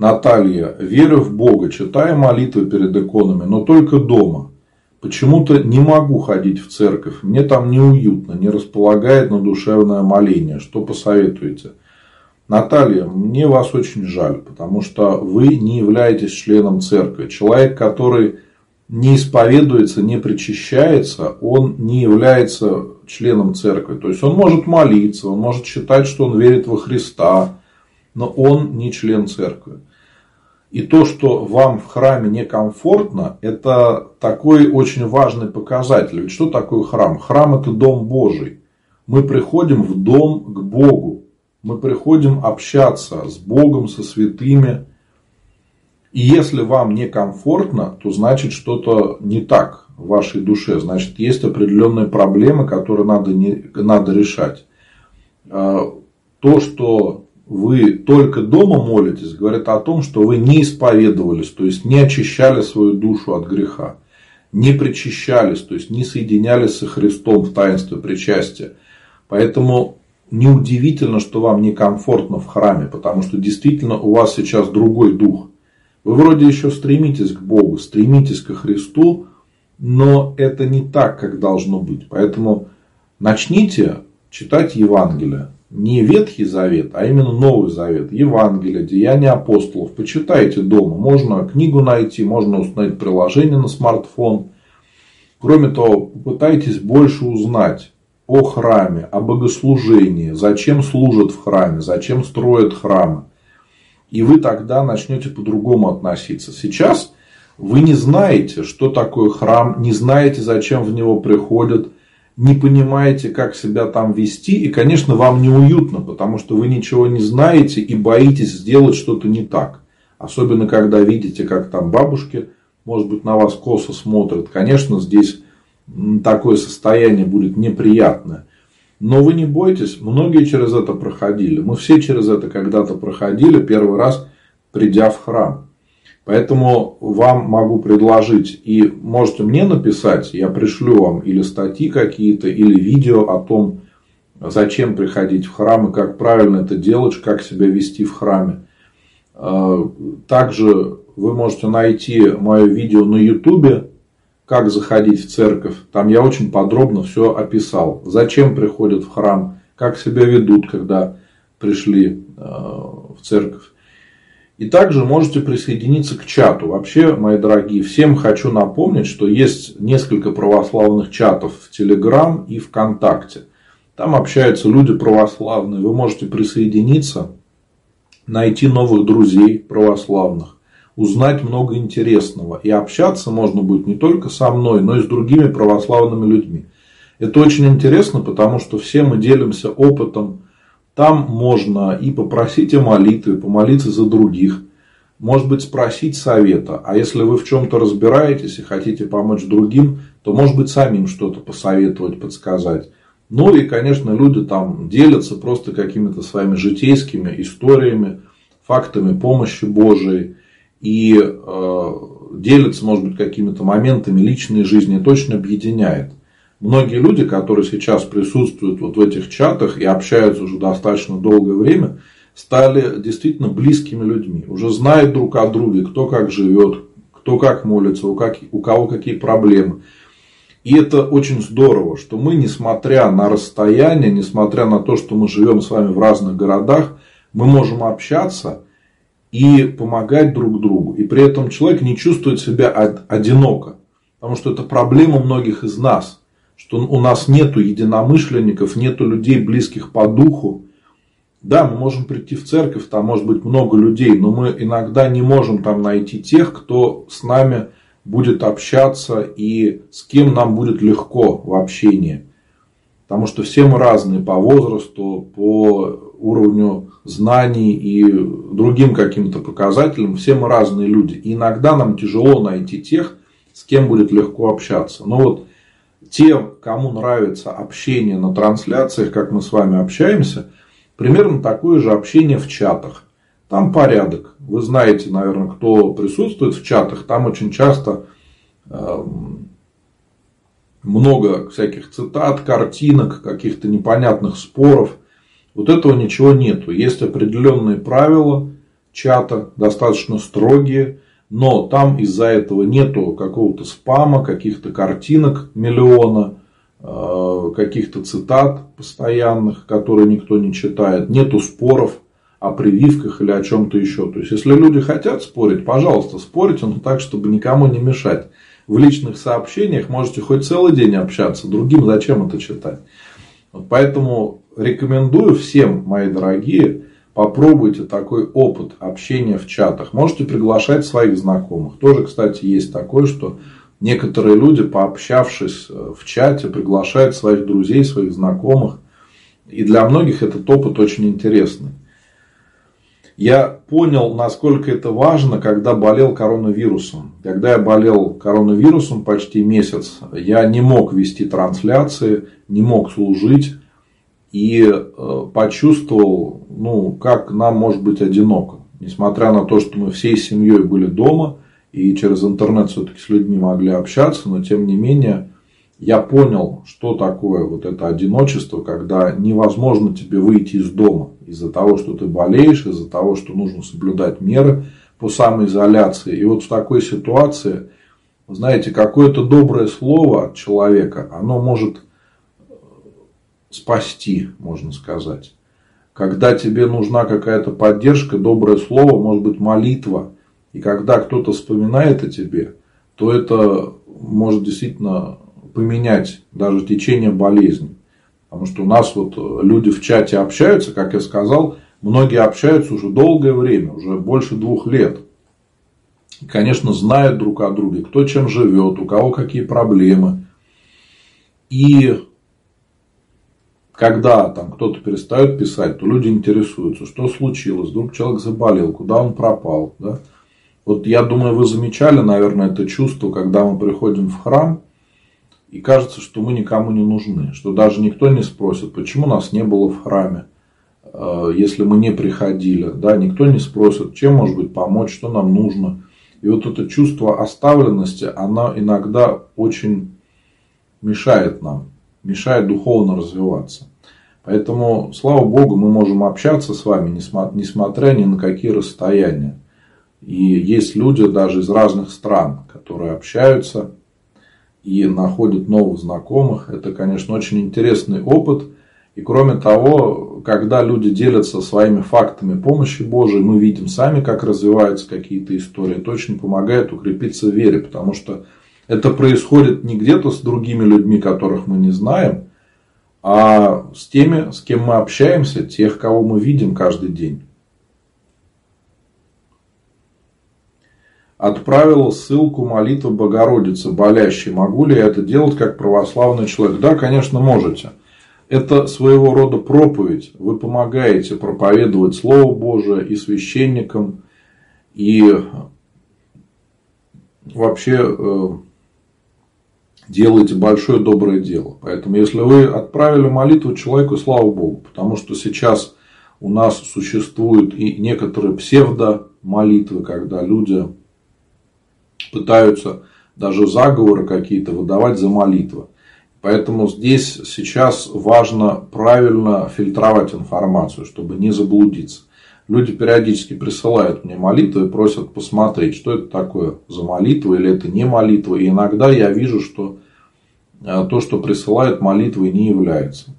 Наталья, верю в Бога, читаю молитвы перед иконами, но только дома. Почему-то не могу ходить в церковь. Мне там неуютно, не располагает на душевное моление. Что посоветуете? Наталья, мне вас очень жаль, потому что вы не являетесь членом церкви. Человек, который не исповедуется, не причащается, он не является членом церкви. То есть он может молиться, он может считать, что он верит во Христа, но он не член церкви. И то, что вам в храме некомфортно, это такой очень важный показатель. Ведь что такое храм? Храм это дом Божий. Мы приходим в дом к Богу. Мы приходим общаться с Богом, со святыми. И если вам некомфортно, то значит что-то не так в вашей душе. Значит, есть определенные проблемы, которые надо, не, надо решать. А, то, что вы только дома молитесь, говорит о том, что вы не исповедовались, то есть не очищали свою душу от греха, не причащались, то есть не соединялись со Христом в таинстве причастия. Поэтому неудивительно, что вам некомфортно в храме, потому что действительно у вас сейчас другой дух. Вы вроде еще стремитесь к Богу, стремитесь ко Христу, но это не так, как должно быть. Поэтому начните читать Евангелие не Ветхий Завет, а именно Новый Завет, Евангелие, Деяния апостолов. Почитайте дома. Можно книгу найти, можно установить приложение на смартфон. Кроме того, попытайтесь больше узнать о храме, о богослужении, зачем служат в храме, зачем строят храмы. И вы тогда начнете по-другому относиться. Сейчас вы не знаете, что такое храм, не знаете, зачем в него приходят, не понимаете, как себя там вести, и, конечно, вам неуютно, потому что вы ничего не знаете и боитесь сделать что-то не так. Особенно, когда видите, как там бабушки, может быть, на вас косо смотрят. Конечно, здесь такое состояние будет неприятное. Но вы не бойтесь, многие через это проходили. Мы все через это когда-то проходили, первый раз придя в храм. Поэтому вам могу предложить, и можете мне написать, я пришлю вам или статьи какие-то, или видео о том, зачем приходить в храм и как правильно это делать, как себя вести в храме. А, также вы можете найти мое видео на ютубе, как заходить в церковь. Там я очень подробно все описал. Зачем приходят в храм, как себя ведут, когда пришли а, в церковь. И также можете присоединиться к чату. Вообще, мои дорогие, всем хочу напомнить, что есть несколько православных чатов в Телеграм и ВКонтакте. Там общаются люди православные. Вы можете присоединиться, найти новых друзей православных, узнать много интересного. И общаться можно будет не только со мной, но и с другими православными людьми. Это очень интересно, потому что все мы делимся опытом там можно и попросить о молитве, помолиться за других. Может быть, спросить совета. А если вы в чем-то разбираетесь и хотите помочь другим, то, может быть, самим что-то посоветовать, подсказать. Ну и, конечно, люди там делятся просто какими-то своими житейскими историями, фактами помощи Божией. И э, делятся, может быть, какими-то моментами личной жизни. Это очень объединяет. Многие люди, которые сейчас присутствуют вот в этих чатах и общаются уже достаточно долгое время, стали действительно близкими людьми. Уже знают друг о друге, кто как живет, кто как молится, у, как, у кого какие проблемы. И это очень здорово, что мы, несмотря на расстояние, несмотря на то, что мы живем с вами в разных городах, мы можем общаться и помогать друг другу. И при этом человек не чувствует себя одиноко. Потому что это проблема многих из нас что у нас нету единомышленников, нету людей, близких по духу. Да, мы можем прийти в церковь, там может быть много людей, но мы иногда не можем там найти тех, кто с нами будет общаться и с кем нам будет легко в общении. Потому что все мы разные по возрасту, по уровню знаний и другим каким-то показателям. Все мы разные люди. И иногда нам тяжело найти тех, с кем будет легко общаться. Но вот тем, кому нравится общение на трансляциях, как мы с вами общаемся, примерно такое же общение в чатах. Там порядок. Вы знаете, наверное, кто присутствует в чатах. Там очень часто э, много всяких цитат, картинок, каких-то непонятных споров. Вот этого ничего нету. Есть определенные правила, чата, достаточно строгие, но там из-за этого нету какого-то спама, каких-то картинок миллиона, э, каких-то цитат постоянных, которые никто не читает, нету споров о прививках или о чем-то еще. То есть, если люди хотят спорить, пожалуйста, спорите, но так, чтобы никому не мешать. В личных сообщениях можете хоть целый день общаться, другим зачем это читать. Вот поэтому рекомендую всем, мои дорогие, попробуйте такой опыт общения в чатах. Можете приглашать своих знакомых. Тоже, кстати, есть такое, что некоторые люди, пообщавшись э, в чате, приглашают своих друзей, своих знакомых. И для многих этот опыт очень интересный. Я понял, насколько это важно, когда болел коронавирусом. Когда я болел коронавирусом почти месяц, я не мог вести трансляции, не мог служить и э, почувствовал, ну, как нам может быть одиноко. Несмотря на то, что мы всей семьей были дома и через интернет все-таки с людьми могли общаться, но тем не менее я понял, что такое вот это одиночество, когда невозможно тебе выйти из дома из-за того, что ты болеешь, из-за того, что нужно соблюдать меры по самоизоляции. И вот в такой ситуации, знаете, какое-то доброе слово от человека, оно может спасти, можно сказать. Когда тебе нужна какая-то поддержка, доброе слово, может быть молитва, и когда кто-то вспоминает о тебе, то это может действительно поменять даже течение болезни. Потому что у нас вот люди в чате общаются, как я сказал, многие общаются уже долгое время, уже больше двух лет. И, конечно, знают друг о друге, кто чем живет, у кого какие проблемы. И когда там кто-то перестает писать, то люди интересуются, что случилось, вдруг человек заболел, куда он пропал. Да? Вот я думаю, вы замечали, наверное, это чувство, когда мы приходим в храм, и кажется, что мы никому не нужны, что даже никто не спросит, почему нас не было в храме, э, если мы не приходили. Да? Никто не спросит, чем может быть помочь, что нам нужно. И вот это чувство оставленности, оно иногда очень мешает нам, мешает духовно развиваться. Поэтому, слава Богу, мы можем общаться с вами, несмотря ни на какие расстояния. И есть люди даже из разных стран, которые общаются и находят новых знакомых. Это, конечно, очень интересный опыт. И кроме того, когда люди делятся своими фактами помощи Божией, мы видим сами, как развиваются какие-то истории. Это очень помогает укрепиться в вере, потому что это происходит не где-то с другими людьми, которых мы не знаем, а с теми, с кем мы общаемся, тех, кого мы видим каждый день. Отправила ссылку молитвы Богородицы болящей. Могу ли я это делать как православный человек? Да, конечно, можете. Это своего рода проповедь. Вы помогаете проповедовать Слово Божие и священникам, и вообще э, делаете большое доброе дело. Поэтому, если вы отправили молитву человеку, слава Богу, потому что сейчас у нас существуют и некоторые псевдомолитвы, когда люди пытаются даже заговоры какие-то выдавать за молитвы. Поэтому здесь сейчас важно правильно фильтровать информацию, чтобы не заблудиться. Люди периодически присылают мне молитвы и просят посмотреть, что это такое за молитва или это не молитва. И иногда я вижу, что э, то, что присылают молитвой, не является.